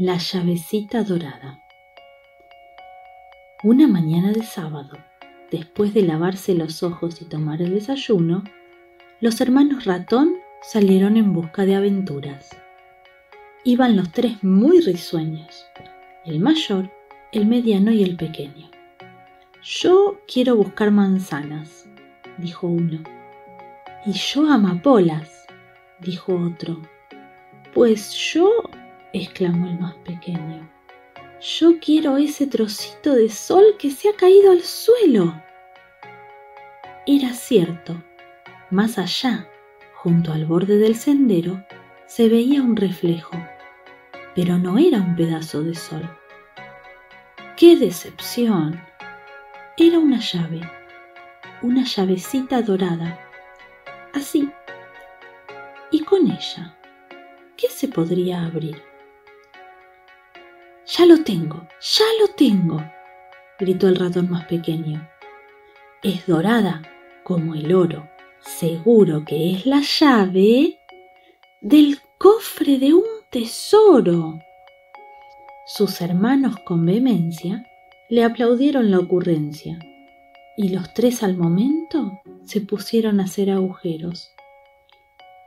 La llavecita dorada. Una mañana de sábado, después de lavarse los ojos y tomar el desayuno, los hermanos ratón salieron en busca de aventuras. Iban los tres muy risueños, el mayor, el mediano y el pequeño. Yo quiero buscar manzanas, dijo uno. Y yo amapolas, dijo otro. Pues yo exclamó el más pequeño. Yo quiero ese trocito de sol que se ha caído al suelo. Era cierto. Más allá, junto al borde del sendero, se veía un reflejo, pero no era un pedazo de sol. ¡Qué decepción! Era una llave, una llavecita dorada, así. Y con ella, ¿qué se podría abrir? Ya lo tengo, ya lo tengo, gritó el ratón más pequeño. Es dorada como el oro. Seguro que es la llave del cofre de un tesoro. Sus hermanos con vehemencia le aplaudieron la ocurrencia y los tres al momento se pusieron a hacer agujeros.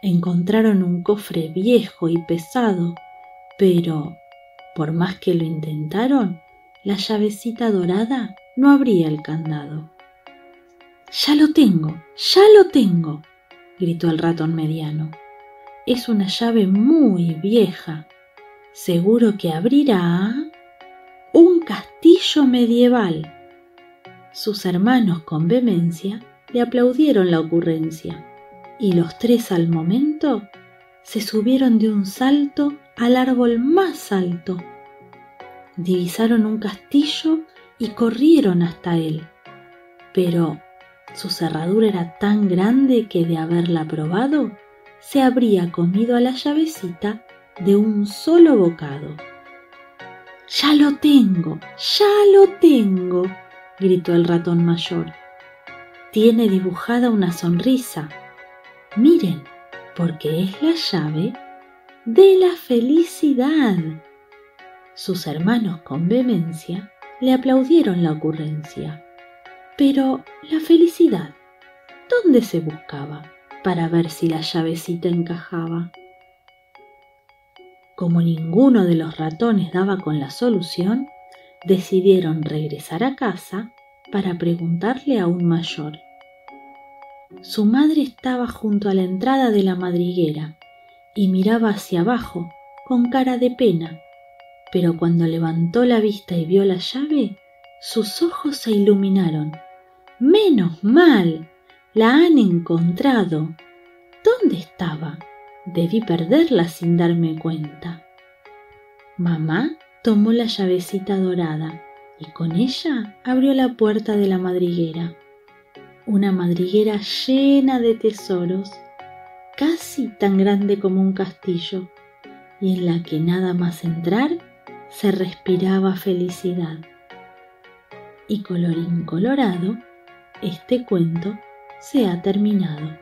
Encontraron un cofre viejo y pesado, pero por más que lo intentaron, la llavecita dorada no abría el candado. Ya lo tengo, ya lo tengo, gritó el ratón mediano. Es una llave muy vieja. Seguro que abrirá un castillo medieval. Sus hermanos con vehemencia le aplaudieron la ocurrencia y los tres al momento se subieron de un salto al árbol más alto. Divisaron un castillo y corrieron hasta él. Pero su cerradura era tan grande que de haberla probado, se habría comido a la llavecita de un solo bocado. Ya lo tengo, ya lo tengo, gritó el ratón mayor. Tiene dibujada una sonrisa. Miren, porque es la llave de la felicidad. Sus hermanos con vehemencia le aplaudieron la ocurrencia. Pero la felicidad, ¿dónde se buscaba para ver si la llavecita encajaba? Como ninguno de los ratones daba con la solución, decidieron regresar a casa para preguntarle a un mayor. Su madre estaba junto a la entrada de la madriguera y miraba hacia abajo con cara de pena, pero cuando levantó la vista y vio la llave, sus ojos se iluminaron. Menos mal. La han encontrado. ¿Dónde estaba? Debí perderla sin darme cuenta. Mamá tomó la llavecita dorada y con ella abrió la puerta de la madriguera. Una madriguera llena de tesoros casi tan grande como un castillo, y en la que nada más entrar se respiraba felicidad. Y colorín colorado, este cuento se ha terminado.